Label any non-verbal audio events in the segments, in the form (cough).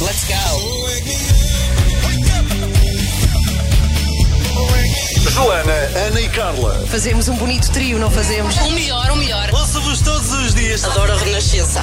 Let's go. Joana, Ana e Carla. Fazemos um bonito trio, não fazemos? O melhor, o melhor. Ouço-vos todos os dias. Adoro a Renascença.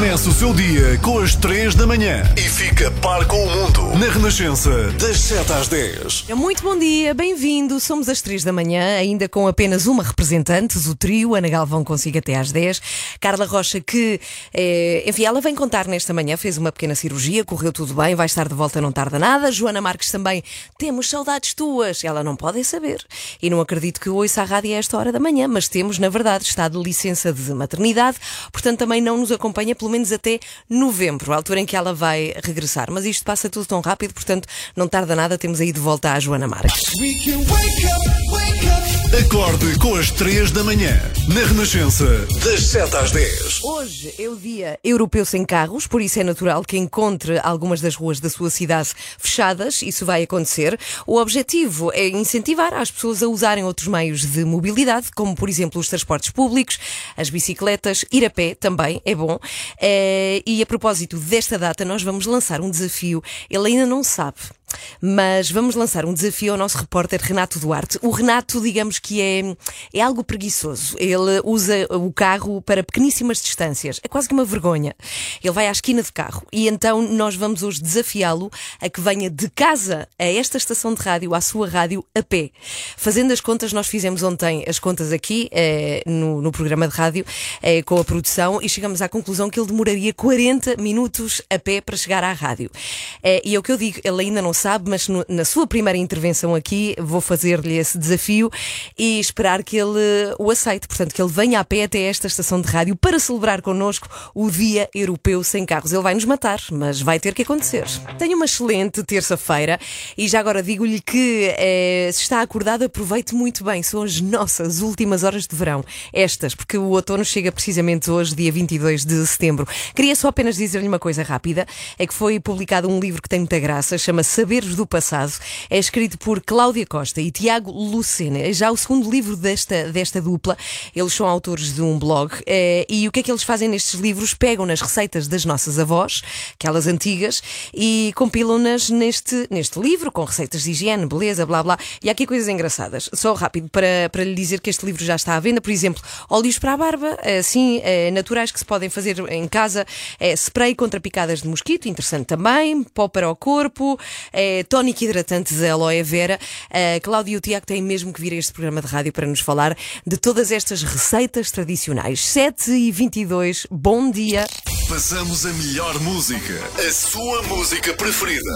Começa o seu dia com as 3 da manhã e fica par com o mundo na Renascença, das 7 às 10. Muito bom dia, bem-vindo. Somos às 3 da manhã, ainda com apenas uma representante, o trio. Ana Galvão consigo até às 10. Carla Rocha, que, eh, enfim, ela vem contar nesta manhã, fez uma pequena cirurgia, correu tudo bem, vai estar de volta, não tarda nada. Joana Marques também, temos saudades tuas. Ela não pode saber. E não acredito que ouça a rádio a esta hora da manhã, mas temos, na verdade, está de licença de maternidade, portanto também não nos acompanha pelo menos até novembro, a altura em que ela vai regressar. Mas isto passa tudo tão rápido, portanto não tarda nada, temos aí de volta a Joana Marques. Acorde com as 3 da manhã na Renascença, das 7 às 10. Hoje é o Dia Europeu Sem Carros, por isso é natural que encontre algumas das ruas da sua cidade fechadas. Isso vai acontecer. O objetivo é incentivar as pessoas a usarem outros meios de mobilidade, como por exemplo os transportes públicos, as bicicletas, ir a pé também é bom. Eh, E a propósito desta data, nós vamos lançar um desafio. Ele ainda não sabe. Mas vamos lançar um desafio ao nosso repórter Renato Duarte. O Renato, digamos que é, é algo preguiçoso. Ele usa o carro para pequeníssimas distâncias. É quase que uma vergonha. Ele vai à esquina de carro e então nós vamos hoje desafiá-lo a que venha de casa a esta estação de rádio, à sua rádio, a pé. Fazendo as contas, nós fizemos ontem as contas aqui eh, no, no programa de rádio eh, com a produção e chegamos à conclusão que ele demoraria 40 minutos a pé para chegar à rádio. Eh, e é o que eu digo, ele ainda não sabe, mas no- na sua primeira intervenção aqui vou fazer-lhe esse desafio e esperar que ele o aceite. Portanto, que ele venha a pé até esta estação de rádio para celebrar connosco o Dia Europeu Sem Carros. Ele vai nos matar, mas vai ter que acontecer. Tenho uma excelente terça-feira e já agora digo-lhe que eh, se está acordado, aproveite muito bem. São as nossas últimas horas de verão. Estas, porque o outono chega precisamente hoje, dia 22 de setembro. Queria só apenas dizer-lhe uma coisa rápida: é que foi publicado um livro que tem muita graça, chama Saberes do Passado. É escrito por Cláudia Costa e Tiago Lucena. É já o segundo livro desta, desta dupla. Eles são autores de um blog. eh, e o que é que eles fazem nestes livros? Pegam nas receitas das nossas avós, aquelas antigas, e compilam-nas neste, neste livro, com receitas de higiene, beleza, blá blá. E há aqui coisas engraçadas. Só rápido para, para lhe dizer que este livro já está à venda. Por exemplo, óleos para a barba, assim, naturais que se podem fazer em casa. Spray contra picadas de mosquito, interessante também. Pó para o corpo. Eh, tónico hidratante de aloe vera. Eh, Cláudia e o Tiago têm mesmo que vir a este programa de rádio para nos falar de todas estas receitas tradicionais. 7 e 22 bom dia. Passamos a melhor música, a sua música preferida.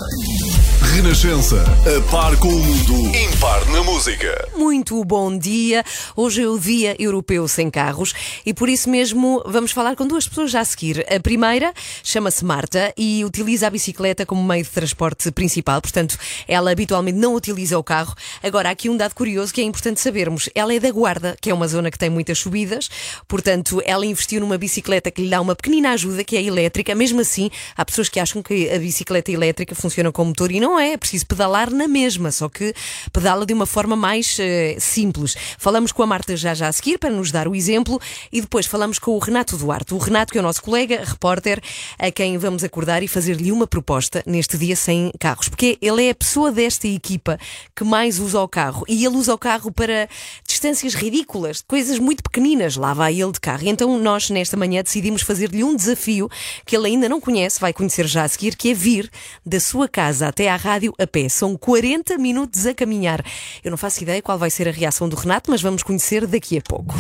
Renascença, a par com o mundo, impar na música. Muito bom dia. Hoje é o Dia Europeu Sem Carros e por isso mesmo vamos falar com duas pessoas já a seguir. A primeira chama-se Marta e utiliza a bicicleta como meio de transporte principal, portanto, ela habitualmente não utiliza o carro. Agora, há aqui um dado curioso que é importante sabermos. Ela é da Guarda, que é uma zona que tem muitas subidas, portanto, ela investiu numa bicicleta que lhe dá uma pequenina ajuda, que é elétrica. Mesmo assim, há pessoas que acham que a bicicleta elétrica funciona com motor e não é. É preciso pedalar na mesma, só que pedala de uma forma mais eh, simples. Falamos com a Marta já já a seguir para nos dar o exemplo e depois falamos com o Renato Duarte. O Renato, que é o nosso colega, repórter, a quem vamos acordar e fazer-lhe uma proposta neste dia sem carros. Porque ele é a pessoa desta equipa que mais usa o carro e ele usa o carro para distâncias ridículas, coisas muito pequeninas. Lá vai ele de carro. E então nós, nesta manhã, decidimos fazer-lhe um desafio que ele ainda não conhece, vai conhecer já a seguir, que é vir da sua casa até à rádio a pé. São 40 minutos a caminhar. Eu não faço ideia qual vai ser a reação do Renato, mas vamos conhecer daqui a pouco.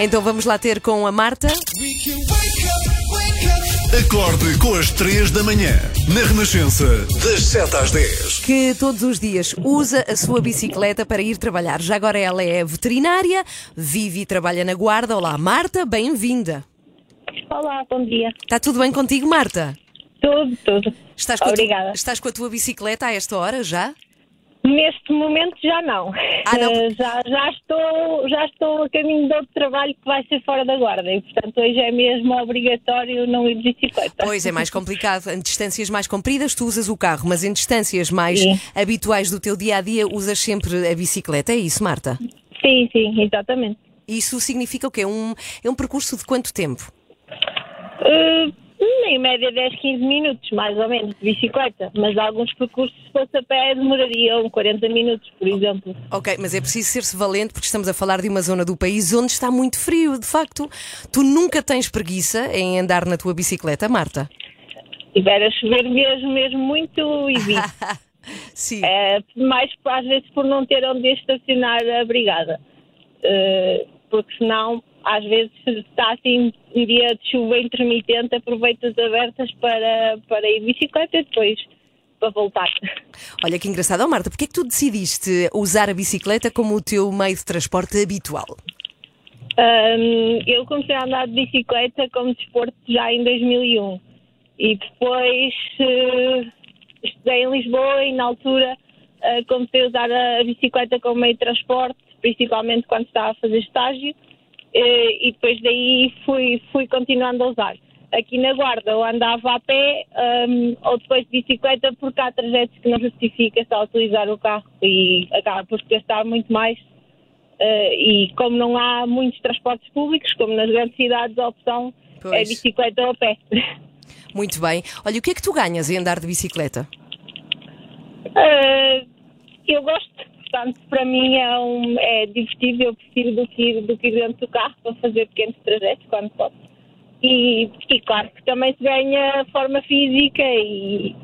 Então vamos lá ter com a Marta. Acorde com as 3 da manhã, na Renascença, das 7 às 10. que todos os dias usa a sua bicicleta para ir trabalhar. Já agora ela é veterinária, vive e trabalha na Guarda. Olá, Marta, bem-vinda. Olá, bom dia. Está tudo bem contigo, Marta? Tudo, tudo. Estás com, a Obrigada. tu- estás com a tua bicicleta a esta hora já? Neste momento já não. Ah, não? Eh, já, já, estou, já estou a caminho de outro trabalho que vai ser fora da guarda e, portanto, hoje é mesmo obrigatório não ir de bicicleta. Pois é mais complicado. Em distâncias mais compridas tu usas o carro, mas em distâncias mais Sim. habituais do teu dia a dia usas sempre a bicicleta. É isso, Marta? Sim, sim, exatamente. Isso significa o quê? Um, é um percurso de quanto tempo? Uh, em média 10, 15 minutos, mais ou menos, de bicicleta. Mas alguns percursos, se fosse a pé, demorariam 40 minutos, por exemplo. Ok, mas é preciso ser-se valente porque estamos a falar de uma zona do país onde está muito frio. De facto, tu nunca tens preguiça em andar na tua bicicleta, Marta? Tiver a chover mesmo, mesmo muito, evito. (laughs) Sim. É, mais às vezes por não ter onde estacionar a brigada. Uh, porque senão, às vezes, se está assim um dia de chuva intermitente, aproveito as abertas para, para ir de bicicleta e depois para voltar. Olha que engraçado. Oh, Marta, porquê é que tu decidiste usar a bicicleta como o teu meio de transporte habitual? Um, eu comecei a andar de bicicleta como desporto já em 2001 e depois uh, estudei em Lisboa e na altura uh, comecei a usar a, bicicleta como meio de transporte, principalmente quando estava a fazer estágio, uh, e depois daí fui, fui continuando a usar. Aqui na Guarda eu andava a pé um, ou depois de bicicleta porque há trajetos que não justifica só utilizar o carro e acaba por gastar muito mais. Uh, e como não há muitos transportes públicos, como nas grandes cidades, a opção pois. é bicicleta ou a pé. Muito bem. Olha, o que é que tu ganhas em andar de bicicleta? Uh, eu gosto, portanto, para mim é, um, é divertido, eu prefiro do que, ir, do que ir dentro do carro para fazer pequenos trajetos quando posso. E, e claro que também se ganha forma física e,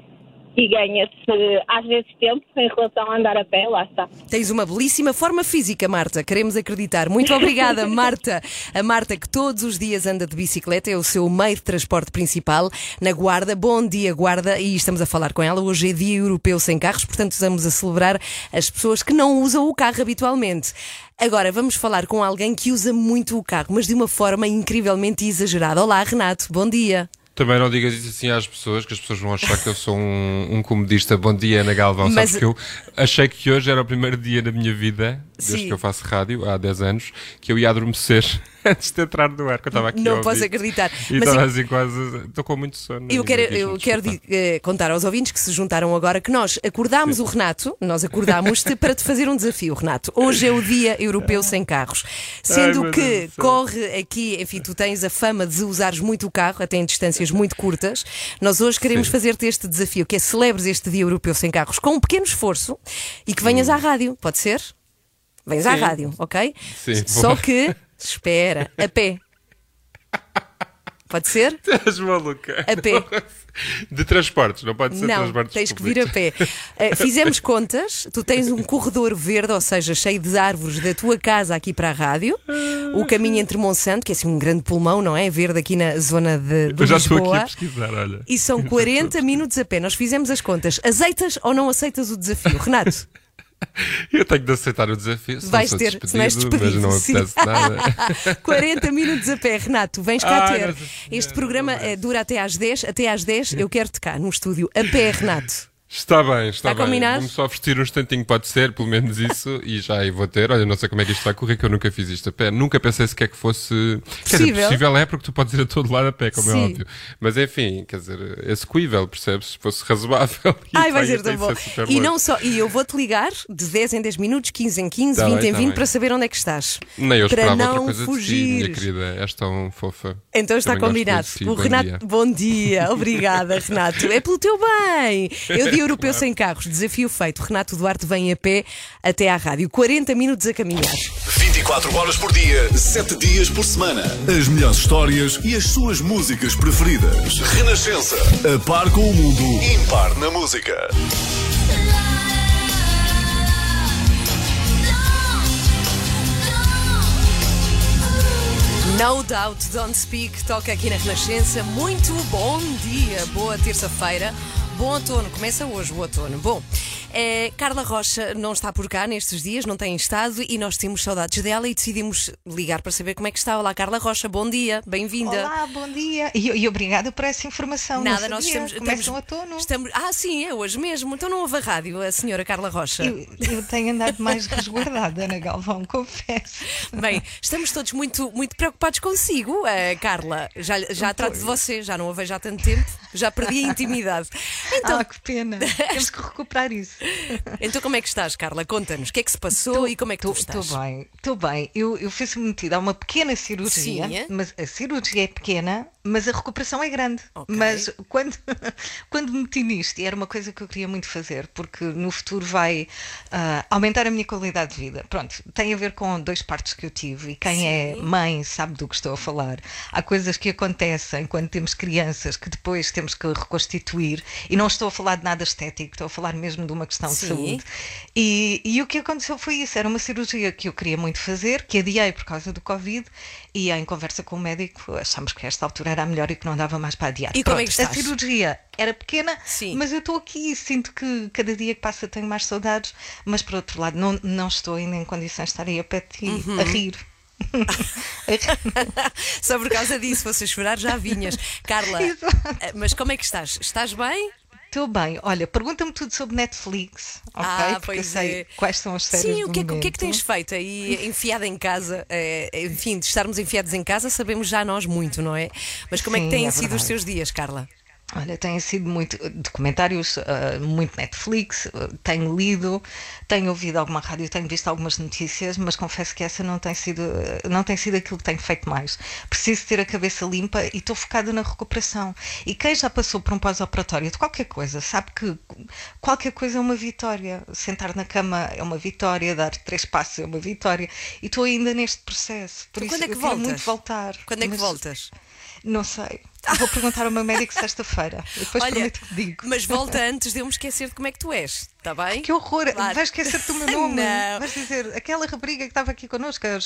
e ganha-se às vezes tempo em relação a andar a pé, lá está. Tens uma belíssima forma física, Marta, queremos acreditar. Muito (laughs) obrigada, Marta. A Marta que todos os dias anda de bicicleta, é o seu meio de transporte principal na Guarda. Bom dia, Guarda, e estamos a falar com ela. Hoje é Dia Europeu Sem Carros, portanto estamos a celebrar as pessoas que não usam o carro habitualmente. Agora vamos falar com alguém que usa muito o carro, mas de uma forma incrivelmente exagerada. Olá, Renato, bom dia. Também não digas isso assim às pessoas, que as pessoas vão achar que eu sou um, um comodista. Bom dia, Ana Galvão. Mas... Sabes que eu achei que hoje era o primeiro dia da minha vida, desde Sim. que eu faço rádio, há 10 anos, que eu ia adormecer (laughs) antes de entrar no ar, que eu estava aqui Não posso acreditar. E estava eu... assim quase. Estou com muito sono. Eu quero, eu quero uh, contar aos ouvintes que se juntaram agora que nós acordámos Sim. o Renato, nós acordámos-te (laughs) para te fazer um desafio, Renato. Hoje é o Dia Europeu Sem Carros. Sendo Ai, que corre aqui, enfim, tu tens a fama de usares muito o carro, até em distâncias muito curtas. Nós hoje queremos fazer-te este desafio, que é celebres este Dia Europeu Sem Carros com um pequeno esforço e que venhas hum. à rádio, pode ser? Vens Sim. à rádio, ok? Sim. Só que Espera, a pé. Pode ser? (laughs) Estás maluca. A pé. De transportes, não pode ser não, transportes tens públicos. que vir a pé. Uh, fizemos contas, tu tens um corredor verde, ou seja, cheio de árvores da tua casa aqui para a rádio, o caminho entre Monsanto, que é assim um grande pulmão, não é? Verde aqui na zona de, de Eu já Lisboa. estou aqui a pesquisar, olha. E são (laughs) 40 minutos a pé. Nós fizemos as contas. Aceitas ou não aceitas o desafio? Renato? (laughs) Eu tenho de aceitar o desafio. Se vais ter, despedido, se vais despedido, mas não apetece nada. (laughs) 40 minutos a pé, Renato, vens cá ter. Este programa é, dura até às 10. Até às 10 eu quero-te cá no estúdio. A pé, Renato. Está bem, está, está bem. Combinado? Vamos só vestir um instantinho, pode ser, pelo menos isso, e já aí vou ter. Olha, não sei como é que isto vai correr, que eu nunca fiz isto a pé. Nunca pensei sequer que fosse. Possível. Quer dizer, possível é porque tu podes ir a todo lado a pé, como é Sim. é óbvio. Mas enfim, quer dizer, execuível, percebes? Se fosse razoável. (laughs) Ai, vai ser tão bom. E não só, e eu vou-te ligar de 10 em 10 minutos, 15 em 15, Tá 20 bem, em tá 20 bem. para saber onde é que estás. Nem eu Para não outra coisa de ti, minha querida. És tão fofa. Então está Também combinado. ti. O Bom Renato, dia. bom dia, (laughs) obrigada, Renato. É pelo teu bem. Eu de Europeu Sem Carros, desafio feito. Renato Duarte vem a pé até à rádio. 40 minutos a caminhar. 24 horas por dia, 7 dias por semana. As melhores histórias e as suas músicas preferidas. Renascença. A par com o mundo. Impar na música. No Doubt Don't Speak toca aqui na Renascença. Muito bom dia, boa terça-feira. Bom outono, começa hoje o outono. Bom, eh, Carla Rocha não está por cá nestes dias, não tem estado e nós temos saudades dela e decidimos ligar para saber como é que está. Olá, Carla Rocha, bom dia, bem-vinda. Olá, bom dia. E, e obrigada por essa informação. Nada, nós estamos. Estamos- o outono. estamos- Ah, sim, é hoje mesmo. Então não ouve a rádio, a senhora Carla Rocha. Eu, eu tenho andado mais resguardada, Ana Galvão, (laughs) confesso. Bem, estamos todos muito, muito preocupados consigo, eh, Carla. Já, já trato de você, já não a vejo há tanto tempo, já perdi a intimidade. Então, ah, que pena. (laughs) Temos que recuperar isso. Então, como é que estás, Carla? Conta-nos. O que é que se passou tô, e como é que tô, tu estás? Estou bem, estou bem. Eu, eu fui submetida a uma pequena cirurgia, Sim, é? mas a cirurgia é pequena, mas a recuperação é grande. Okay. Mas quando, (laughs) quando me meti nisto, e era uma coisa que eu queria muito fazer, porque no futuro vai uh, aumentar a minha qualidade de vida. Pronto, tem a ver com dois partos que eu tive, e quem é Sim. é mãe sabe do que estou a falar. Há coisas que acontecem quando temos crianças que depois temos que reconstituir, e não estou a falar de nada estético, estou a falar mesmo de uma questão Sim. de saúde. E, e o que aconteceu foi isso: era uma cirurgia que eu queria muito fazer, que adiei por causa do Covid, e em conversa com o médico achamos que esta altura era a melhor e que não dava mais para adiar. E Pronto, como é que estás? A cirurgia era pequena, Sim. mas eu estou aqui e sinto que cada dia que passa tenho mais saudades, mas por outro lado não, não estou ainda em condições de estar aí a pé de ti uhum. a rir. (laughs) Só por causa disso, fosse chorar já vinhas. Carla. (laughs) Eh, mas como é que estás? Estás bem? Estou bem. Olha, pergunta-me tudo sobre Netflix, ok? Ah, Porque eu sei é. quais são as séries Sim, o que, é, o que é que tens feito aí enfiada em casa? É, enfim, de estarmos enfiados em casa sabemos já nós muito, não é? Mas como Sim, é que têm é sido os teus dias, Carla? Olha, tem sido muito documentários, uh, muito Netflix, uh, tenho lido, tenho ouvido alguma rádio, tenho visto algumas notícias, mas confesso que essa não tem sido, não tem sido aquilo que tenho feito mais. Preciso ter a cabeça limpa e estou focada na recuperação. E quem já passou por um pós-operatório de qualquer coisa sabe que qualquer coisa é uma vitória. Sentar na cama é uma vitória, dar três passos é uma vitória. E estou ainda neste processo. Por então, isso quando é que voltas? muito voltar. Quando é que voltas? Não sei. Vou perguntar ao meu médico sexta-feira. Depois Olha, prometo que digo. Mas volta antes de eu me esquecer de como é que tu és. Está bem? Que horror! Claro. Vais esquecer-te do meu nome. (laughs) Não. Vais dizer, aquela rapariga que estava aqui connosco, a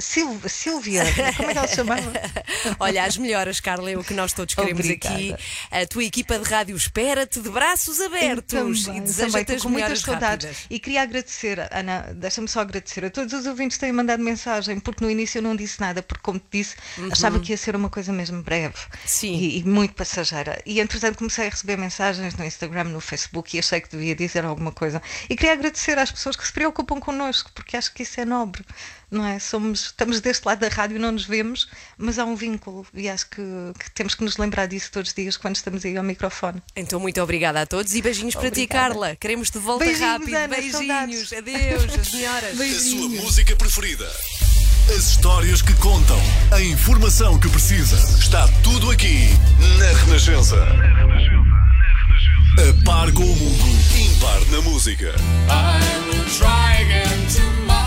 Silvia, como é que ela se chamava? (laughs) Olha, as melhoras, Carla, é o que nós todos queremos Obrigada. aqui. A tua equipa de rádio espera-te de braços abertos também, e deseja-te as com muitas saudades. Rápidas. E queria agradecer, Ana, deixa-me só agradecer a todos os ouvintes que têm mandado mensagem, porque no início eu não disse nada, porque, como te disse, uhum. achava que ia ser uma coisa mesmo breve Sim. E, e muito passageira. E entretanto comecei a receber mensagens no Instagram, no Facebook e achei que devia dizer alguma coisa. E queria agradecer às pessoas que se preocupam connosco, porque acho que isso é nobre, não é? Somos, estamos deste lado da rádio, não nos vemos, mas há um vínculo e acho que, que temos que nos lembrar disso todos os dias quando estamos aí ao microfone. Então, muito obrigada a todos e beijinhos obrigada. para ti, Carla. Queremos de volta beijinhos, rápido. Ana, beijinhos. Saudades. Adeus, as senhoras. Beijinhos. A sua música preferida. As histórias que contam, a informação que precisa. Está tudo aqui na Renascença. A par com o mundo, impar na música. I will try again tomorrow.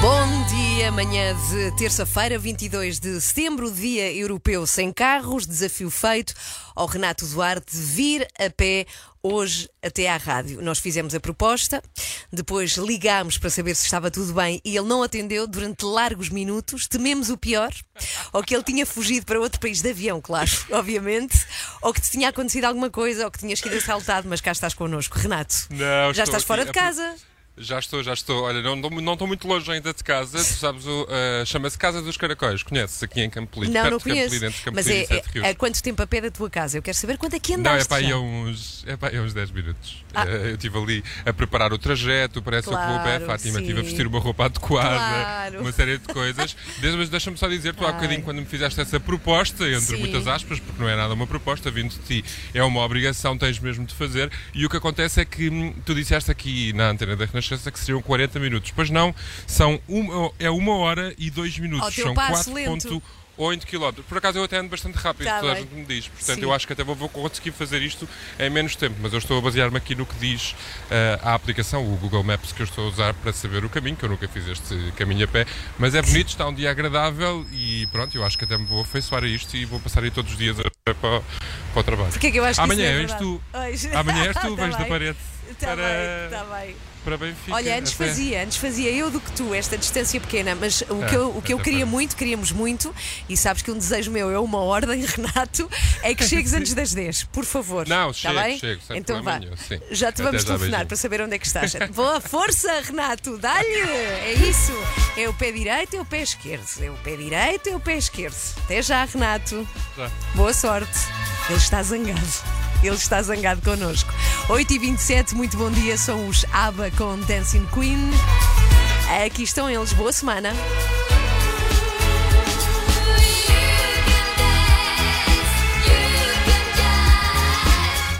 Bom dia, manhã de terça-feira, 22 de setembro, Dia Europeu Sem Carros, desafio feito ao Renato Duarte vir a pé hoje até à rádio. Nós fizemos a proposta, depois ligámos para saber se estava tudo bem e ele não atendeu durante largos minutos. Tememos o pior, ou que ele tinha fugido para outro país de avião, claro, (laughs) obviamente, ou que te tinha acontecido alguma coisa, ou que tinhas sido assaltado, mas cá estás connosco. Renato, não, já estás aqui. fora de casa? Já estou, já estou. Olha, não, não estou muito longe ainda de casa. Tu sabes, uh, chama-se Casa dos Caracóis. Conheces aqui em Campolide? Não, não conheço. Mas é, é, é, quanto tempo a pé da tua casa? Eu quero saber quanto é que andaste. Não, é para aí uns, é para aí uns 10 minutos. Ah. Uh, eu estive ali a preparar o trajeto para essa claro, clube. A Fátima estive a vestir uma roupa adequada, claro. uma série de coisas. Mas deixa-me só dizer, tu há bocadinho, quando me fizeste essa proposta, entre sim. muitas aspas, porque não é nada uma proposta, vindo de ti, é uma obrigação, tens mesmo de fazer. E o que acontece é que hum, tu disseste aqui na antena da Renascença que seriam 40 40 minutos. Pois não, são uma, é uma hora e dois minutos. são 4.8 km. Por acaso eu até ando bastante rápido, tá toda a gente me diz. Portanto, Sim. eu acho que até vou, vou, conseguir fazer isto em menos tempo. Mas eu estou a basear-me aqui no que diz uh, a aplicação, o Google Maps, que eu estou a usar para saber o caminho, que eu nunca fiz este caminho a pé. Mas é bonito, está um dia agradável e pronto, eu acho que até me vou afeiçoar a isto e vou passar aí todos os dias a para, para o trabalho. Porque é que eu acho amanhã que és tu, Amanhã és tu, (laughs) tá vens da parede. Está para... bem, está bem para Benfica. Olha, antes até. fazia, antes fazia eu do que tu, esta distância pequena, mas o que eu, o que eu queria muito, queríamos muito, e sabes que um desejo meu é uma ordem, (laughs) Renato, é que chegues (laughs) antes das 10, por favor. Não, chego, tá bem? chego, sem então vá. Nenhum. Já te vamos telefonar para saber onde é que estás. (laughs) Boa força, Renato, dá-lhe! É isso. É o pé direito e o pé esquerdo. É o pé direito e o pé esquerdo. Até já, Renato. Já. Boa sorte. Ele está zangado. Ele está zangado connosco. 8h27, muito bom dia. São os ABBA com Dancing Queen. Aqui estão eles. Boa semana.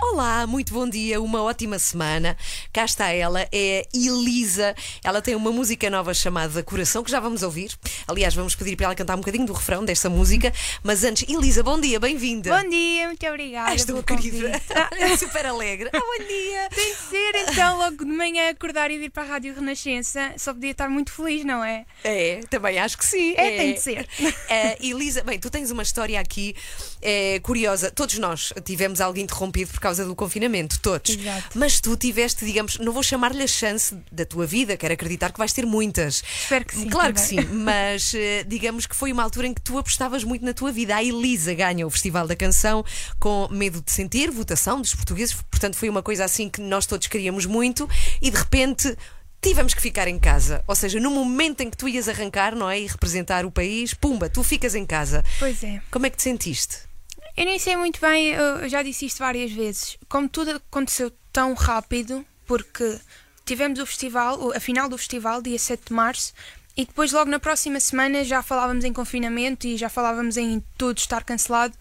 Olá, muito bom dia, uma ótima semana. Cá está ela, é Elisa. Ela tem uma música nova chamada Coração, que já vamos ouvir. Aliás, vamos pedir para ela cantar um bocadinho do refrão desta música. Mas antes, Elisa, bom dia, bem-vinda. Bom dia, muito obrigada. És tão querida. (laughs) Super alegre. Ah, bom dia. Tem de ser, então, logo de manhã acordar e vir para a Rádio Renascença. Só podia estar muito feliz, não é? É, também acho que sim. É, é. tem de ser. Uh, (laughs) Elisa, bem, tu tens uma história aqui é, curiosa. Todos nós tivemos algo interrompido por causa do confinamento, todos. Exato. Mas tu tiveste, digamos, não vou chamar-lhe a chance da tua vida, quero acreditar que vais ter muitas. Espero que sim. Claro também. que sim, mas eh, digamos que foi uma altura em que tu apostavas muito na tua vida. A Elisa ganha o Festival da Canção com Medo de Sentir, votação dos portugueses, portanto foi uma coisa assim que nós todos queríamos muito e de repente tivemos que ficar em casa. Ou seja, no momento em que tu ias arrancar, não é? E representar o país, pumba, tu ficas em casa. Pois é. Como é que te sentiste? Eu nem sei muito bem, eu já disse isto várias vezes. Como tudo aconteceu tão rápido, porque tivemos o festival, a final do festival, dia 7 de março, e depois, logo na próxima semana, já falávamos em confinamento e já falávamos em tudo estar cancelado.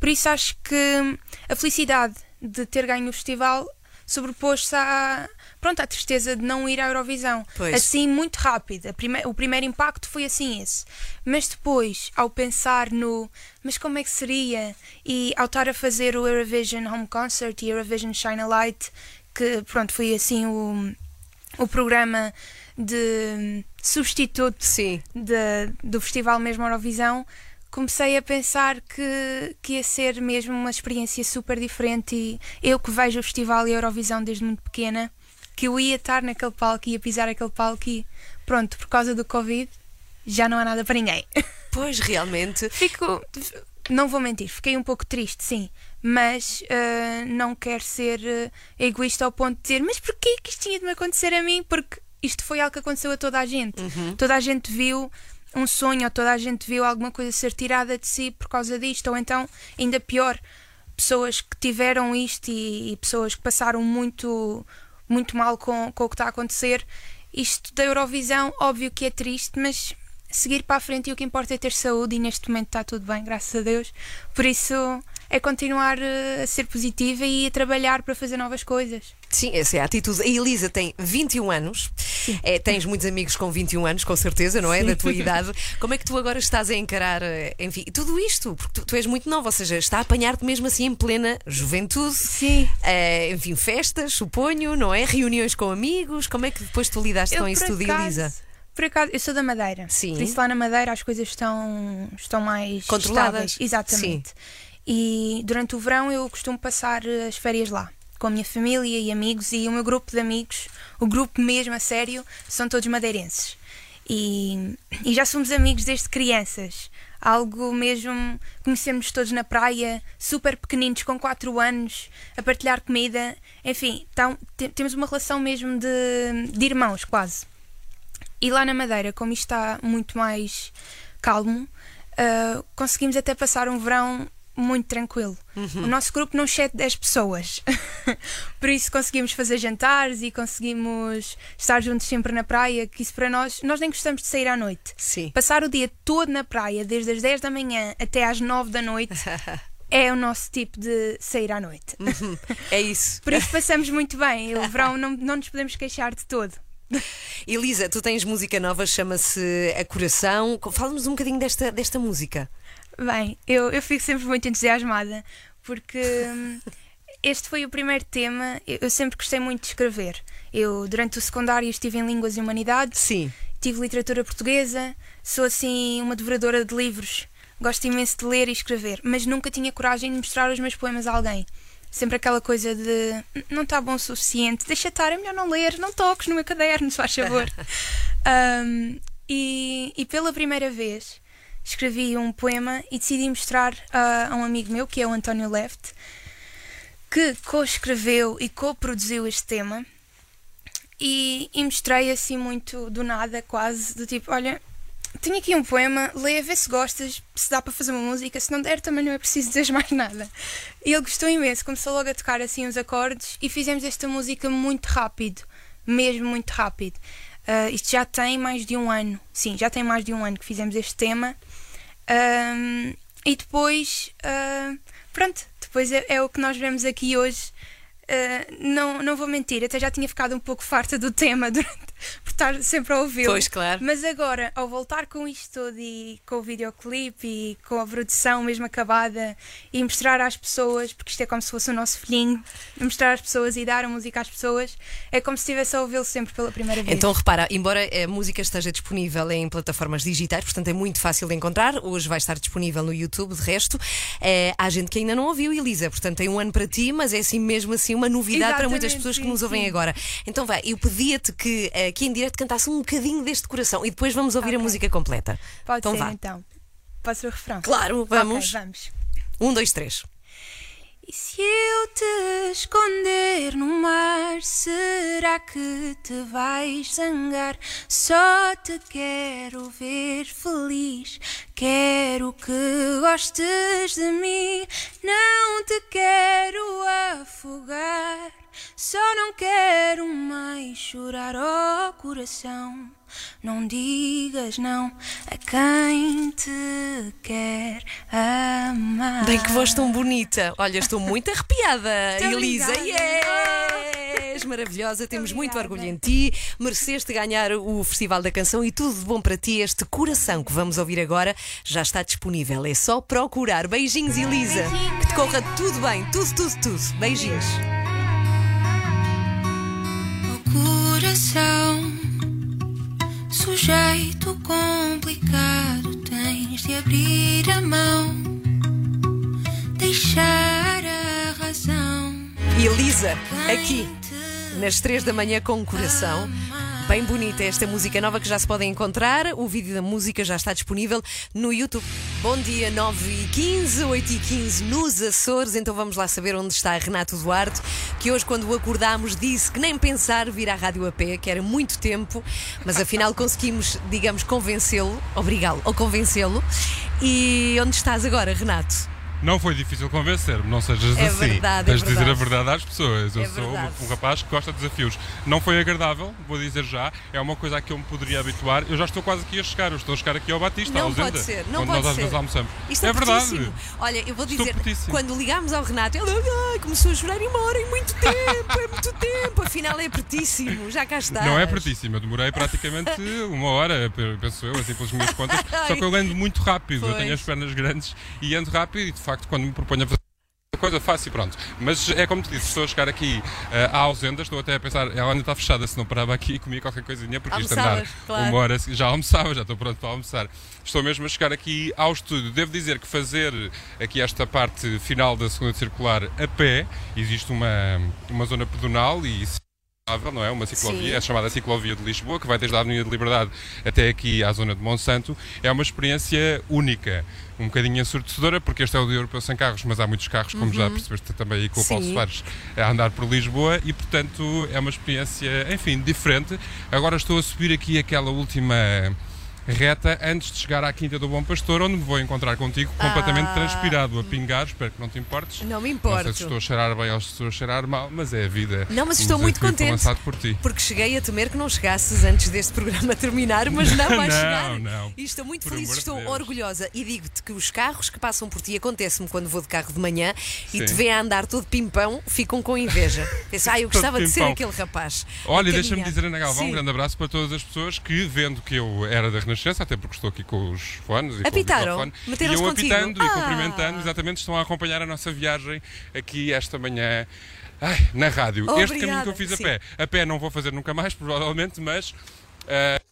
Por isso, acho que a felicidade de ter ganho o festival sobrepôs-se à, pronto, à tristeza de não ir à Eurovisão. Pois. Assim, muito rápido. Prime o primeiro impacto foi assim esse. Mas depois, ao pensar no mas como é que seria? E ao estar a fazer o Eurovision Home Concert e Eurovision Shine a Light, que pronto, foi assim o, o programa de substituto Sim. de, do festival mesmo Eurovisão, comecei a pensar que, que ia ser mesmo uma experiência super diferente e eu que vejo o festival e a Eurovisão desde muito pequena, que eu ia estar naquele palco, ia pisar aquele palco e pronto, por causa do Covid já não há nada para ninguém. (laughs) Pois, realmente. Fico, não vou mentir, fiquei um pouco triste, sim, mas uh, não quero ser uh, egoísta ao ponto de dizer, mas porquê que isto tinha de me acontecer a mim? Porque isto foi algo que aconteceu a toda a gente. Uhum. Toda a gente viu um sonho, ou toda a gente viu alguma coisa ser tirada de si por causa disto, ou então, ainda pior, pessoas que tiveram isto e, e pessoas que passaram muito, muito mal com, com o que está a acontecer. Isto da Eurovisão, óbvio que é triste, mas seguir para a frente e o que importa é ter saúde e neste momento está tudo bem, graças a Deus. Por isso é continuar eh, a ser positiva e a trabalhar para fazer novas coisas. Sim, essa é a atitude. A Elisa tem 21 anos. É, tens muitos amigos com 21 anos, com certeza, não é? Sim. Da tua idade. Como é que tu agora estás a encarar, eh, enfim, tudo isto? Porque tu, tu és muito nova, ou seja, está a apanhar-te mesmo assim em plena juventude. Sim. Eh, enfim, festas, suponho, não é? Reuniões com amigos. Como é que depois tu lidaste Eu, com isso tudo, acaso- Elisa? Por acaso, eu sou da Madeira. Sim. Por isso lá na Madeira as coisas estão, estão mais Controladas. estáveis. Exatamente. E durante o verão eu costumo passar eh, as férias lá. Com a minha família e amigos e o meu grupo de amigos, o grupo mesmo a sério, são todos madeirenses. E, e já somos amigos desde crianças. Algo mesmo, conhecemos todos na praia, super pequeninos, com 4 anos, a partilhar comida. Enfim, te- temos uma relação mesmo de, de irmãos, quase. E lá na Madeira, como isto está muito mais calmo, ah, conseguimos até passar um verão muito tranquilo. O nosso grupo não excede 10 pessoas. (laughs) Por isso conseguimos fazer jantares e conseguimos estar juntos sempre na praia, que isso para nós, nós nem gostamos de sair à noite. Sim. Passar o dia todo na praia, desde as 10 da manhã até às 9 da noite, (laughs) é o nosso tipo de sair à noite. É isso. Por isso passamos muito bem. O verão não, não nos podemos queixar de todo. Elisa, tu tens música nova, chama-se A Coração. Fala-nos um bocadinho desta, desta música. Bem, eu, eu fico sempre muito entusiasmada porque hum, este foi o primeiro tema. Eu, sempre gostei muito de escrever. Eu, durante o secundário, estive em Línguas e Humanidades, Sim. tive literatura portuguesa, sou assim uma devoradora de livros, gosto imenso de ler e escrever, mas nunca tinha coragem de mostrar os meus poemas a alguém. Sempre aquela coisa de "N- não está bom o suficiente, deixa estar, é melhor não ler, não toques no meu caderno, se faz favor. (laughs) Um, e, e pela primeira vez escrevi um poema e decidi mostrar a, a um amigo meu, que é o António Left, que co-escreveu e co-produziu este tema. E, e mostrei assim muito do nada, quase, do tipo: olha, tenho aqui um poema, lê, vê se gostas, se dá para fazer uma música, se não der também não é preciso dizer (laughs) mais nada. E ele gostou imenso, começou logo a tocar assim os acordes e fizemos esta música muito rápido, mesmo muito rápido. Ah, isto já tem mais de um ano, sim, já tem mais de um ano que fizemos este tema. Ahm, e depois, ah, pronto, depois é, é o que nós vemos aqui hoje uh, não, não vou mentir, até já tinha ficado um pouco farta do tema (laughs) durante, por estar sempre a ouvi-lo. Pois, claro. Mas agora, ao voltar com isto tudo e com o videoclipe e com a produção mesmo acabada e mostrar às pessoas, porque isto é como se fosse o nosso filhinho, mostrar às pessoas e dar a música às pessoas, é como se estivesse a ouvi-lo sempre pela primeira vez. Então repara, embora a música esteja disponível em plataformas digitais, portanto é muito fácil de encontrar, hoje vai estar disponível no YouTube, de resto, é, há gente que ainda não ouviu, Elisa, portanto tem um ano para ti, mas é assim mesmo assim uma novidade Exatamente, para muitas pessoas sim, que nos ouvem sim. agora. Então vai, eu pedia-te que aqui em direto cantasse um bocadinho deste coração e depois vamos ouvir okay. a música completa. Pode então ser, vá. então. Pode ser o refrão? Claro, vamos. Okay, vamos. Um, dois, três. E se eu te esconder no mar, será que te vais zangar? Só te quero ver feliz, quero que gostes de mim, não te quero afogar. Só não quero mais chorar ao coração. Não digas não a quem te quer amar. Bem que voz tão bonita. Olha, estou muito (laughs) arrepiada, Elisa. Yes! Maravilhosa, temos muito orgulho em ti. Mereceste ganhar o Festival da Canção e tudo de bom para ti. Este coração que vamos ouvir agora já está disponível. É só procurar. Beijinhos, Elisa. Que te corra tudo bem, tudo, tudo, tudo. Beijinhos. Sujeito complicado, tens de abrir a mão, deixar a razão. Elisa, aqui, nas três da manhã com o coração. Bem bonita esta música nova que já se pode encontrar. O vídeo da música já está disponível no YouTube. Bom dia, 9 e 15, 8 e 15 nos Açores. Então vamos lá saber onde está Renato Duarte, que hoje, quando o acordámos, disse que nem pensar vir à Rádio a pé, que era muito tempo, mas afinal conseguimos, digamos, convencê-lo, obrigá-lo ou convencê-lo. E onde estás agora, Renato? Não foi difícil convencer-me, não sejas é assim. Verdade, Tens é de dizer a verdade às pessoas. Eu é sou um rapaz que gosta de desafios. Não foi agradável, vou dizer já. É uma coisa a que eu me poderia habituar. Eu já estou quase aqui a chegar. Eu estou a chegar aqui ao Batista, não pode ser, não quando pode nós às ser. vezes almoçamos. Isto é, é verdade. Olha, eu vou dizer, quando ligámos ao Renato, ele ai, começou a chorar e mora em muito tempo, é muito tempo. Afinal é pertíssimo, já cá está. Não é pertíssimo, eu demorei praticamente (laughs) uma hora, penso eu, assim pelas minhas contas. (laughs) Só que eu ando muito rápido, pois. eu tenho as pernas grandes e ando rápido e de facto quando me proponho a coisa fácil, pronto. Mas é como te disse, estou a chegar aqui uh, à ausenda, estou até a pensar, ela ainda está fechada, se não parava aqui e comia qualquer coisinha, porque isto andar claro. uma hora, já almoçava, já estou pronto para almoçar. Estou mesmo a chegar aqui ao estúdio. Devo dizer que fazer aqui esta parte final da segunda circular a pé, existe uma, uma zona pedonal e não é? Uma ciclovia, Sim. é chamada Ciclovia de Lisboa, que vai desde a Avenida de Liberdade até aqui à zona de Monsanto. É uma experiência única, um bocadinho ensurdecedora, porque este é o Dia Europeu Sem Carros, mas há muitos carros, como uhum. já percebeste também aí com o Paulo Soares, a andar por Lisboa e, portanto, é uma experiência, enfim, diferente. Agora estou a subir aqui aquela última reta antes de chegar à Quinta do Bom Pastor, onde me vou encontrar contigo completamente ah. transpirado, a pingar. Espero que não te importes. Não me importo. Não sei se estou a cheirar bem ou se estou a cheirar mal, mas é a vida. Não, mas estou muito contente. Por ti. Porque cheguei a temer que não chegasses antes deste programa (laughs) terminar, mas não vai não, chegar. Não. E estou muito por feliz, estou de orgulhosa. E digo-te que os carros que passam por ti, acontece-me quando vou de carro de manhã Sim. e te vê a andar todo pimpão, ficam com inveja. (laughs) Penso, ah, eu gostava de ser aquele rapaz. Olha, deixa-me dizer, Ana Galvão, um grande abraço para todas as pessoas que, vendo que eu era da Renascença, até porque estou aqui com os fones e Apitaram? com o microfone. Iam apitando ah. e cumprimentando, exatamente, estão a acompanhar a nossa viagem aqui esta manhã. Ai, na rádio. Obrigada. Este caminho que eu fiz a Sim. pé. A pé não vou fazer nunca mais, (laughs) provavelmente, mas. Uh,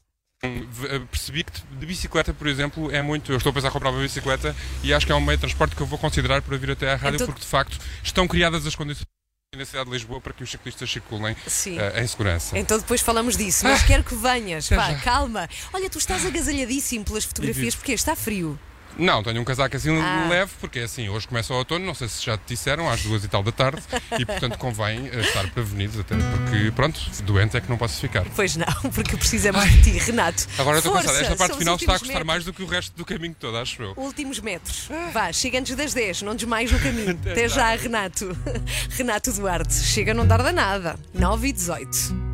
percebi que de bicicleta, por exemplo, é muito. Eu estou a pensar em comprar uma bicicleta e acho que é um meio de transporte que eu vou considerar para vir até à rádio, então... porque de facto estão criadas as condições na cidade de Lisboa para que os ciclistas circulem uh, em segurança. Então depois falamos disso, mas ah, quero que venhas. Pá, calma. Olha, tu estás agasalhadíssimo pelas fotografias porque está frio. Não, tenho um casaco assim ah. leve, porque é assim, hoje começa o outono, não sei se já te disseram, às duas e tal da tarde, e portanto convém eh, estar prevenidos, até porque, pronto, doente é que não posso ficar. Pois não, (laughs) porque precisamos Ai. de ti, Renato. Agora estou cansado, esta parte final está a custar metros. mais do que o resto do caminho todo, acho eu. Últimos metros. Vá, chega antes das 10, não desmaies no caminho. (laughs) Até, Até já, Renato. (laughs) Renato Duarte, chega a não tarda nada. 9 e 18.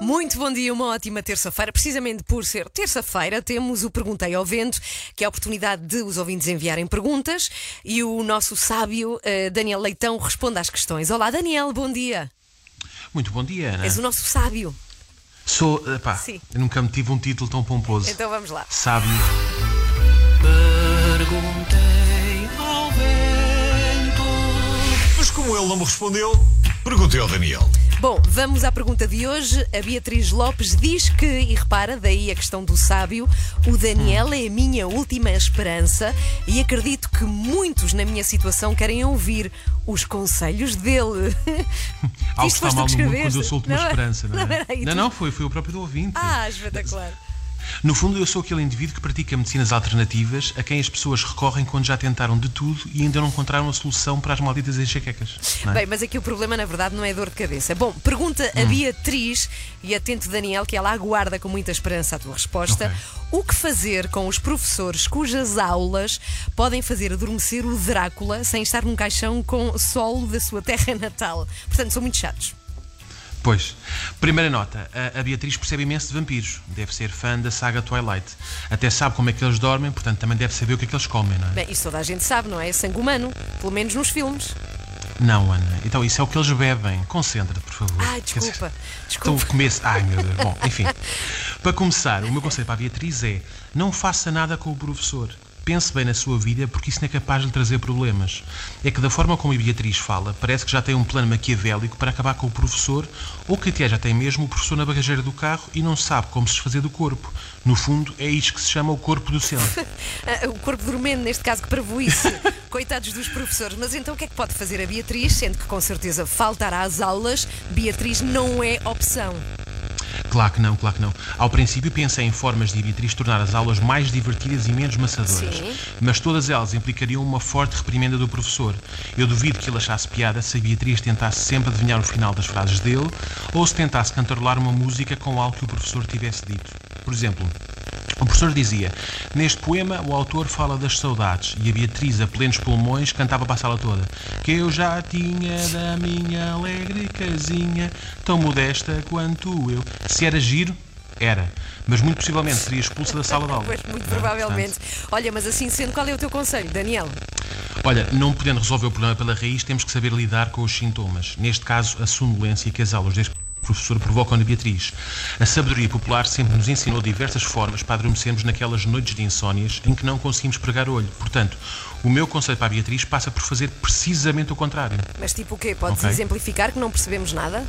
Muito bom dia, uma ótima terça-feira. Precisamente por ser terça-feira, temos o Perguntei ao Vento, que é a oportunidade de os ouvintes enviarem perguntas e o nosso sábio uh, Daniel Leitão responde às questões. Olá, Daniel, bom dia. Muito bom dia, Ana. És o nosso sábio. Sou, uh, pá, Sim. nunca me tive um título tão pomposo. Então vamos lá. Sábio. Perguntei ao vento. Mas como ele não me respondeu, perguntei ao Daniel. Bom, vamos à pergunta de hoje. A Beatriz Lopes diz que, e repara, daí a questão do sábio, o Daniel é a minha última esperança e acredito que muitos na minha situação querem ouvir os conselhos dele. (laughs) Algo está mal no mundo quando eu sou a última não, esperança, não é? Não, não, não, foi, foi o próprio do ouvinte. Ah, espetacular. No fundo, eu sou aquele indivíduo que pratica medicinas alternativas a quem as pessoas recorrem quando já tentaram de tudo e ainda não encontraram a solução para as malditas enxaquecas. É? Bem, mas aqui o problema, na verdade, não é dor de cabeça. Bom, pergunta a hum. Beatriz, e atento Daniel, que ela aguarda com muita esperança a tua resposta. Okay. O que fazer com os professores cujas aulas podem fazer adormecer o Drácula sem estar num caixão com solo da sua terra natal? Portanto, são muito chatos. Pois. Primeira nota. A, a, Beatriz percebe imenso de vampiros. Deve ser fã da saga Twilight. Até sabe como é que eles dormem, portanto também deve saber o que é que eles comem, não é? Bem, isso toda a gente sabe, não é? Sangue humano. Pelo menos nos filmes. Não, Ana. Então isso é o que eles bebem. Concentra-te, por favor. Ai, desculpa. desculpa. Então começo. Ai, meu Deus. Bom, enfim. (laughs) Para começar, o meu conselho para a Beatriz é não faça nada com o professor pense bem na sua vida porque isso não é capaz de lhe trazer problemas. É que da forma como a Beatriz fala, parece que já tem um plano maquiavélico para acabar com o professor, ou que até já tem mesmo o professor na bagageira do carro e não sabe como se desfazer do corpo. No fundo, é isto que se chama o corpo docente. (laughs) Ah, o corpo dormente, neste caso, que prevoísse. (laughs) Coitados dos professores. Mas então o que é que pode fazer a Beatriz, sendo que com certeza faltará às aulas? Beatriz não é opção. Claro que não, claro que não. Ao princípio pensei em formas de Beatriz tornar as aulas mais divertidas e menos maçadoras. Sim. Mas todas elas implicariam uma forte reprimenda do professor. Eu duvido que ele achasse piada se a Beatriz tentasse sempre adivinhar o final das frases dele ou se tentasse cantarolar uma música com algo que o professor tivesse dito. Por exemplo, o professor dizia: Neste poema, o autor fala das saudades e a Beatriz, a plenos pulmões, cantava para a sala toda: Que eu já tinha da minha alegre casinha, tão modesta quanto eu. Se era giro, era. Mas muito possivelmente seria expulsa da sala de aula. Pois, muito provavelmente. Portanto, Olha, mas assim sendo, qual é o teu conselho, Daniel? Olha, não podendo resolver o problema pela raiz, temos que saber lidar com os sintomas. Neste caso, a sonolência que as aulas deste professor provocam na Beatriz. A sabedoria popular sempre nos ensinou diversas formas para adormecermos naquelas noites de insónias em que não conseguimos pregar olho. Portanto, o meu conselho para a Beatriz passa por fazer precisamente o contrário. Mas tipo o quê? Podes okay? exemplificar que não percebemos nada?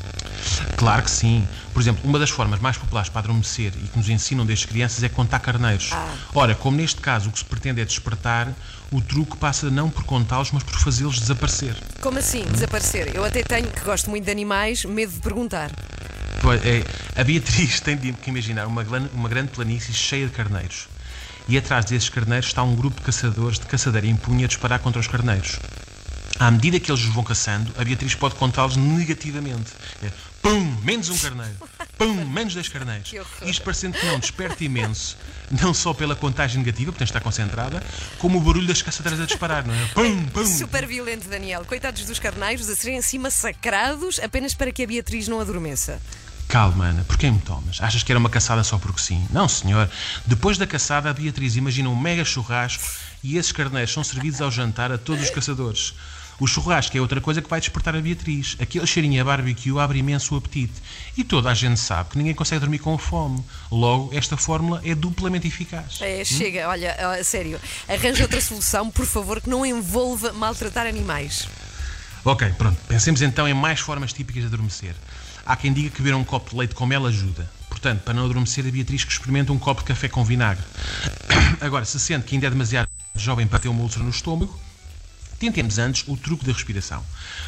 Claro que sim. Por exemplo, uma das formas mais populares para adormecer e que nos ensinam desde crianças é contar carneiros. Ah. Ora, como neste caso o que se pretende é despertar, o truque passa não por contá-los, mas por fazê-los desaparecer. Como assim, desaparecer? Eu até tenho, que gosto muito de animais, medo de perguntar. Pois, é, a Beatriz tem de imaginar uma, uma grande planície cheia de carneiros e atrás desses carneiros está um grupo de caçadores de caçadeira em punha a disparar contra os carneiros. À medida que eles os vão caçando, a Beatriz pode contá-los negativamente. É, pum, menos um carneiro. Pum, menos dois carneiros. Isto parecendo que não desperta imenso, não só pela contagem negativa, portanto está concentrada, como o barulho das caçadeiras a disparar, não é? Pum, pum. Super violento, Daniel. Coitados dos carneiros a serem assim massacrados apenas para que a Beatriz não adormeça. Calma, Ana, por quem me tomas? Achas que era uma caçada só porque sim? Não, senhor. Depois da caçada, a Beatriz imagina um mega churrasco e esses carneiros são servidos ao jantar a todos os caçadores. O churrasco é outra coisa que vai despertar a Beatriz. Aquele cheirinho a barbecue abre imenso o apetite. E toda a gente sabe que ninguém consegue dormir com fome. Logo, esta fórmula é duplamente eficaz. É, chega, hum? olha, sério, arranja outra solução, por favor, que não envolva maltratar animais. Ok, pronto. Pensemos então em mais formas típicas de adormecer. Há quem diga que beber um copo de leite com mel ajuda. Portanto, para não adormecer, a Beatriz que experimenta um copo de café com vinagre. (coughs) Agora, se sente que ainda é demasiado jovem para ter uma úlcera no estômago, tentemos antes o truque da respiração.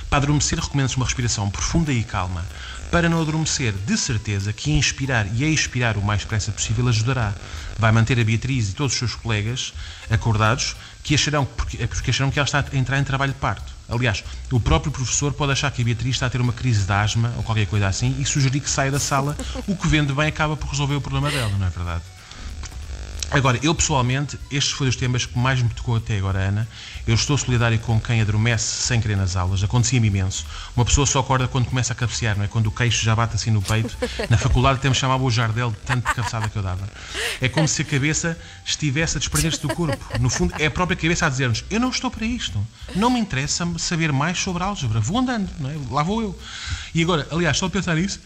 Para adormecer, recomenda-se uma respiração profunda e calma. Para não adormecer, de certeza que inspirar e expirar o mais depressa possível ajudará. Vai manter a Beatriz e todos os seus colegas acordados que acharão, porque, porque acharão que ela está a entrar em trabalho de parto. Aliás, o próprio professor pode achar que a Beatriz está a ter uma crise de asma ou qualquer coisa assim e sugerir que saia da sala, o que vendo bem acaba por resolver o problema dela, não é verdade? Agora, eu pessoalmente, estes foram os temas que mais me tocou até agora, Ana. Eu estou solidário com quem adormece sem querer nas aulas. Acontecia-me imenso. Uma pessoa só acorda quando começa a cabecear, não é? Quando o queixo já bate assim no peito. (laughs) Na faculdade até me chamava o jardel de tanto cabeçada que eu dava. É como se a cabeça estivesse a desprender-se do corpo. No fundo, é a própria cabeça a dizer-nos: Eu não estou para isto. Não me interessa saber mais sobre álgebra. Vou andando, não é? Lá vou eu. E agora, aliás, só de pensar nisso,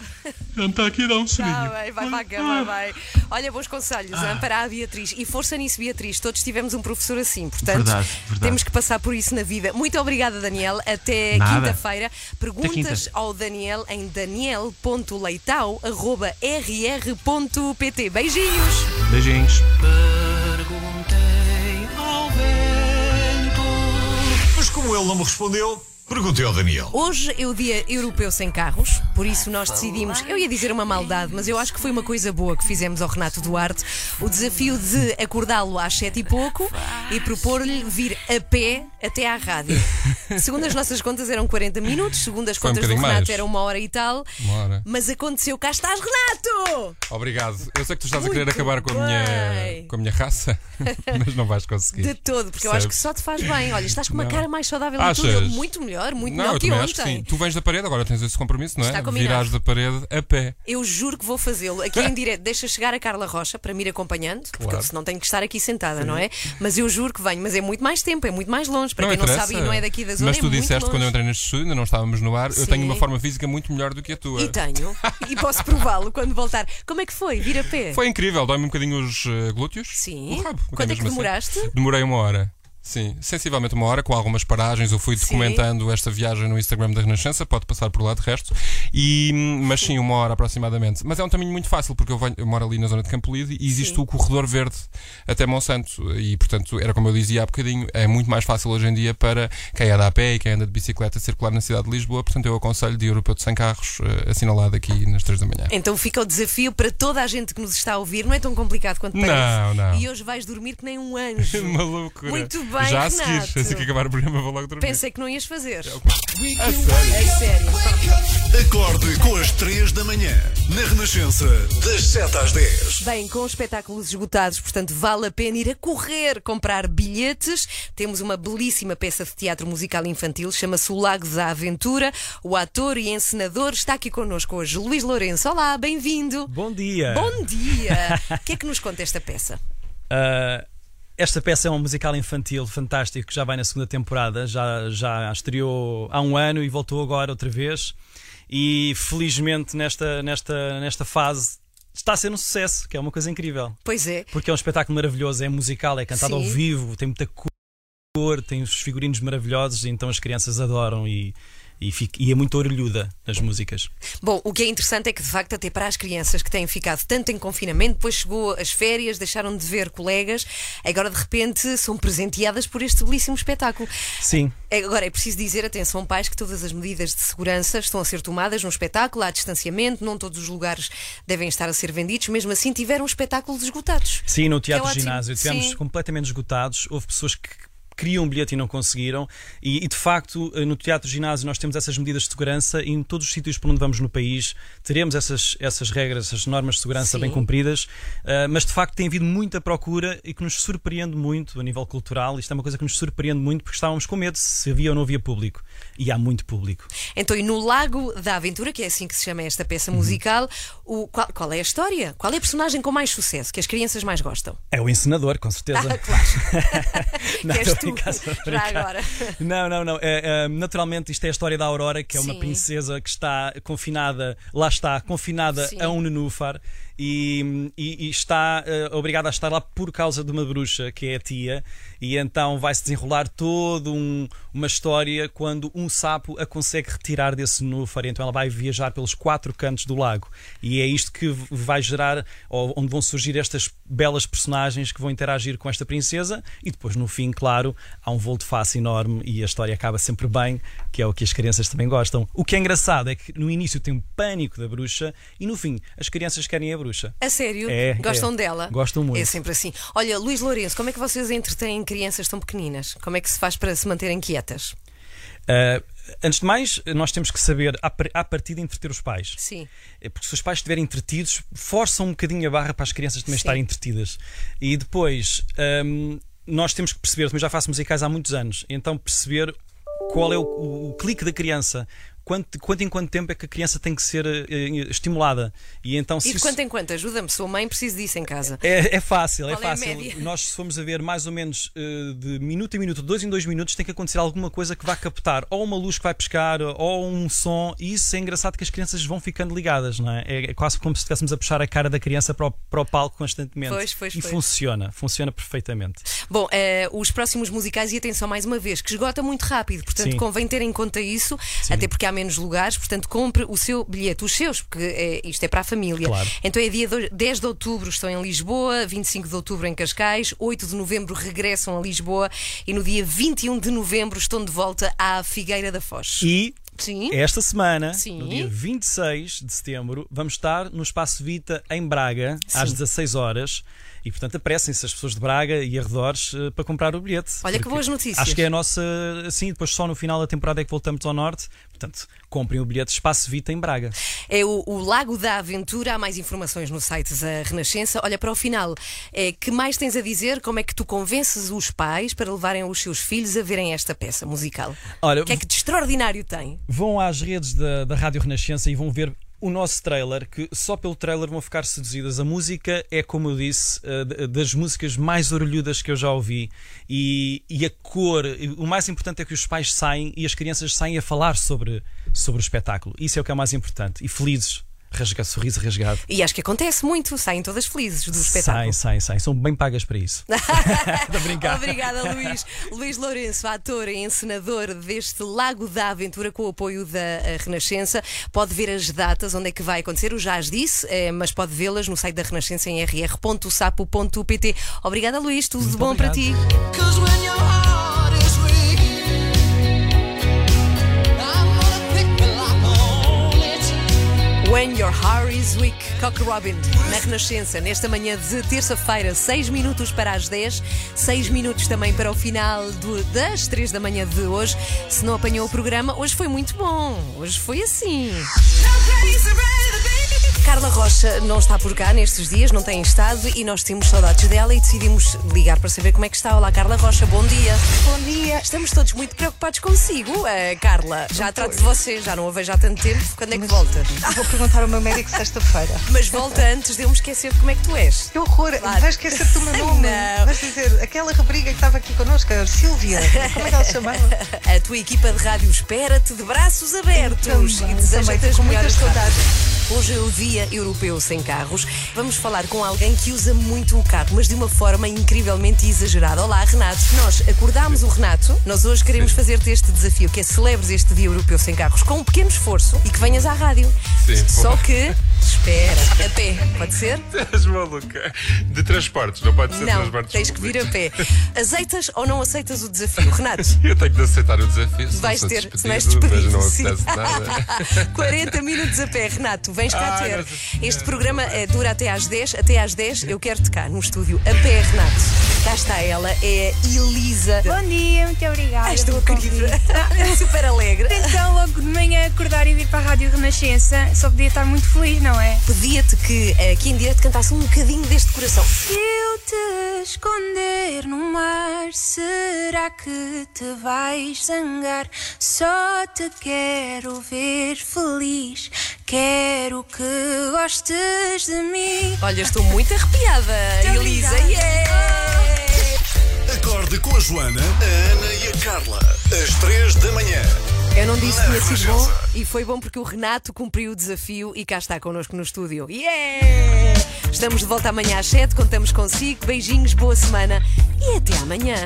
já me está aqui a dar um soninho. Tá vai para a cama, vai. Olha, bons conselhos ah. para a Beatriz. E força nisso, Beatriz. Todos tivemos um professor assim, portanto, verdade, verdade. temos que passar por isso na vida. Muito obrigada, Daniel. Até quinta-feira. Perguntas quinta. ao Daniel em daniel.leitão.rr.pt. Beijinhos. Beijinhos. Perguntei ao vento. Mas como ele não me respondeu. Perguntei ao Daniel. Hoje é o Dia Europeu Sem Carros, por isso nós decidimos, eu ia dizer uma maldade, mas eu acho que foi uma coisa boa que fizemos ao Renato Duarte, o desafio de acordá-lo às sete e pouco e propor-lhe vir a pé até à rádio. (laughs) Segundo as nossas contas eram 40 minutos, segundo as contas um do Renato mais. era uma hora e tal. Uma hora. Mas aconteceu, cá estás, Renato! Obrigado. Eu sei que tu estás a querer acabar com a, minha, com a minha raça, (laughs) mas não vais conseguir. De todo, porque eu acho que só te faz bem. Olha, estás com uma não. cara mais saudável e tudo, muito melhor melhor, muito não, melhor que ontem. Acho que sim. Tu vens da parede, agora tens esse compromisso, não é? Está combinado. Virás da parede a pé. Eu juro que vou fazê-lo. Aqui em direto, deixa chegar a Carla Rocha para me ir acompanhando, porque claro. senão tenho que estar aqui sentada, sim. não é? Mas eu juro que venho, mas é muito mais tempo, é muito mais longe. Para não quem interessa. não sabe e não é daqui da zona. Mas tu é disseste quando eu entrei neste estúdio, ainda não estávamos no ar, sim. eu tenho uma forma física muito melhor do que a tua. E tenho. e posso prová-lo quando voltar. Como é que foi? Vir a pé? Foi incrível, dói-me um bocadinho os uh, glúteos. Sim. O rabo. Quanto é que demoraste? Assim. Demorei uma hora. Sim, sensivelmente uma hora, com algumas paragens. Eu fui documentando sim. esta viagem no Instagram da Renascença, pode passar por lá de resto. E, mas sim, uma hora aproximadamente. Mas é um caminho muito fácil, porque eu, venho, eu moro ali na zona de Campolide e existe sim. o corredor verde até Monsanto. E, portanto, era como eu dizia há bocadinho, é muito mais fácil hoje em dia para quem anda a pé e quem anda de bicicleta circular na cidade de Lisboa. Portanto, eu aconselho de europeu de 100 carros, uh, assinalado aqui nas 3 da manhã. Então fica o desafio para toda a gente que nos está a ouvir. Não é tão complicado quanto parece. Não, não. E hoje vais dormir que nem um anjo. (laughs) Uma loucura. Muito bem, Já a seguir. (laughs) Assim que acabar o programa, vou logo dormir. Pensei que não ias fazer. É a sério? A sério. Acorde com as 3 da manhã, na Renascença, das 7 às 10. Bem, com espetáculos esgotados, portanto, vale a pena ir a correr comprar bilhetes. Temos uma belíssima peça de teatro musical infantil, chama-se O Lago da Aventura. O ator e encenador está aqui connosco hoje, Luís Lourenço. Olá, bem-vindo. Bom dia. Bom dia. O que é que nos conta esta peça? Uh, esta peça é um musical infantil fantástico que já vai na segunda temporada, já, já estreou há um ano e voltou agora outra vez. E felizmente nesta, nesta, nesta fase está a ser um sucesso, que é uma coisa incrível. Pois é. Porque é um espetáculo maravilhoso, é musical, é cantado Sim. ao vivo, tem muita cor, tem os figurinos maravilhosos, então as crianças adoram e e, fico, e é muito orelhuda nas músicas. Bom, o que é interessante é que de facto até para as crianças que têm ficado tanto em confinamento, depois chegou as férias, deixaram de ver colegas, agora de repente são presenteadas por este belíssimo espetáculo. Sim. Agora é preciso dizer, atenção pais, que todas as medidas de segurança estão a ser tomadas no espetáculo, há distanciamento, não todos os lugares devem estar a ser vendidos, mesmo assim tiveram espetáculos esgotados. Sim, no Teatro é Ginásio tivemos Sim. completamente esgotados, houve pessoas que queriam um bilhete e não conseguiram. E, e, de facto, eh, no Teatro Ginásio nós temos essas medidas de segurança e em todos os sítios por onde vamos no país teremos essas, essas regras, essas normas de segurança Sim. bem cumpridas. Uh, mas de facto tem havido muita procura e que nos surpreende muito a nível cultural. Isto é uma coisa que nos surpreende muito porque estávamos com medo se havia ou não havia público. E há muito público. Então, e no Lago da Aventura, que é assim que se chama esta peça uhum. musical, uhum. o, qual, qual, é a história? Qual é a personagem com mais sucesso, que as crianças mais gostam? É o encenador, com certeza. Ah, claro. (laughs) (laughs) não, (laughs) (laughs) agora. (laughs) Não, não, não. É, é, naturalmente, isto é a história da Aurora, que é uma Sim. princesa que está confinada, lá está, confinada Sim. a um nenúfar e, e, e está uh, obrigada a estar lá por causa de uma bruxa, que é a tia, e então vai-se desenrolar toda um, uma história quando um sapo a consegue retirar desse nenúfar, então ela vai viajar pelos quatro cantos do lago. E é isto que vai gerar, onde vão surgir estas belas personagens que vão interagir com esta princesa, e depois, no fim, claro, há um voo de face enorme e a história acaba sempre bem, que é o que as crianças também gostam. O que é engraçado é que no início tem um pânico da bruxa e no fim as crianças querem a bruxa. A sério? É, Gostam é. dela? Gostam muito. É sempre assim. Olha, Luís Lourenço, como é que vocês entretêm crianças tão pequeninas? Como é que se faz para se manterem quietas? Uh, antes de mais, nós temos que saber, à partida, entreter os pais. Sim. É porque se os pais estiverem entretidos, forçam um bocadinho a barra para as crianças também Sim. estarem entretidas. E depois, um, nós temos que perceber, também já faço musicais há muitos anos, então perceber qual é o, o, o clique da criança, quanto, quanto em quanto tempo é que a criança tem que ser uh, estimulada. E, então, se e de quanto em quanto? Ajuda-me, sua mãe precisa disso em casa. É, é fácil, é Qual é fácil. É (laughs) Nós, se formos a ver mais ou menos uh, de minuto em minuto, dois em dois minutos, tem que acontecer alguma coisa que vá captar, ou uma luz que vai pescar, ou um som, e isso é engraçado que as crianças vão ficando ligadas, não é? É, quase como se estivéssemos a puxar a cara da criança para o, para o palco constantemente. Pois, pois, e pois. funciona, funciona perfeitamente. Bom, uh, os próximos musicais, e atenção mais uma vez, que esgota muito rápido, portanto Sim. convém ter em conta isso, Sim. até porque há menos lugares, portanto compre o seu bilhete, os seus, porque é, isto é para a família. Claro. Então é dia 10 de outubro estão em Lisboa, 25 de outubro em Cascais, 8 de novembro regressam a Lisboa e no dia 21 de novembro estão de volta à Figueira da Foz. E Sim. Esta semana, Sim. no dia 26 de setembro, vamos estar no Espaço Vita em Braga, Sim. às 16 horas. E portanto apressem-se as pessoas de Braga e arredores uh, para comprar o bilhete. Olha que boas notícias. Acho que é a nossa. Assim, depois só no final da temporada é que voltamos ao norte. Portanto, comprem o bilhete Espaço Vita em Braga. É o, o Lago da Aventura. Há mais informações no site da Renascença. Olha, para o final, é, que mais tens a dizer? Como é que tu convences os pais para levarem os seus filhos a verem esta peça musical? Olha, o que é que de extraordinário tem? Vão às redes da, da Rádio Renascença e vão ver o nosso trailer, que só pelo trailer vão ficar seduzidas. A música é, como eu disse, eh, das músicas mais orelhudas que eu já ouvi. E, e a cor, o mais importante é que os pais saem e as crianças saem a falar sobre, sobre o espetáculo. Isso é o que é mais importante. E felizes rasgar, sorriso rasgado. E acho que acontece muito, saem todas felizes do espetáculo. Saem, saem, saem. São bem pagas para isso. (laughs) Obrigada, Luís. Luís Lourenço, ator e encenador deste Lago da Aventura, com o apoio da eh, Renascença. Pode ver as datas, onde é que vai acontecer. Eu já as disse, eh, mas pode vê-las no site da Renascença em rr.sapo.pt. Obrigada, Luís. Tudo de bom obrigado. para ti. When Your Heart is Weak, Cock Robin, na Renascença, nesta manhã de terça-feira, 6 minutos para as 10, 6 minutos também para o final do, das 3 da manhã de hoje. Se não apanhou o programa, hoje foi muito bom. Hoje foi assim. Carla Rocha não está por cá nestes dias, não tem estado e nós temos saudades dela e decidimos ligar para saber como é que está. Olá, Carla Rocha, bom dia. Bom dia. Estamos todos muito preocupados consigo, uh, Carla. Já trato de você, já não a vejo há tanto tempo. Quando é que volta? Vou perguntar ao meu médico sexta-feira. (laughs) Mas volta antes de eu me esquecer como é que tu és. Que horror! Claro. Vais esquecer-te o meu nome. Não. Vais dizer, aquela rapariga que estava aqui connosco, a Silvia, como é que ela se chamava? (laughs) A tua equipa de rádio espera-te de braços abertos então, e deseja-te as melhores saudades. Hoje é o Dia Europeu Sem Carros. Vamos falar com alguém que usa muito o carro, mas de uma forma incrivelmente exagerada. Olá, Renato. Nós acordámos o Renato. Nós hoje queremos fazer-te este desafio, que é celebres este Dia Europeu Sem Carros com um pequeno esforço e que venhas à rádio. Sim, Só que Espera, a pé, pode ser? (laughs) És maluca. De transportes, não pode ser não, transportes. Tens que vir a pé. (laughs) Aceitas ou não aceitas o desafio, Renato? Eu tenho de aceitar o desafio. Vais ter, despedido, vais despedido. Mas não acontece nada. (laughs) 40 minutos a pé, Renato, vens cá ah, ter. Este programa é, dura até às 10. Até às 10 eu quero-te cá no estúdio. A pé, Renato. Cá está ela, é a Elisa. Bom dia, muito obrigada. És tão querida. É super alegre. Então, logo de manhã, acordar e vir para a Rádio Renascença, só podia estar muito feliz, não é? Pedia-te que aqui em direto cantasse um bocadinho deste coração. Se eu te esconder no mar, será que te vais zangar? Só te quero ver feliz, quero que gostes de mim. Olha, estou muito arrepiada, Elisa. Yeah! Acorde com a Joana, a Ana e a Carla, às três da manhã. Eu não disse que tinha sido bom e foi bom porque o Renato cumpriu o desafio e cá está connosco no estúdio. Yeah! Estamos de volta amanhã às 7, contamos consigo. Beijinhos, boa semana e até amanhã.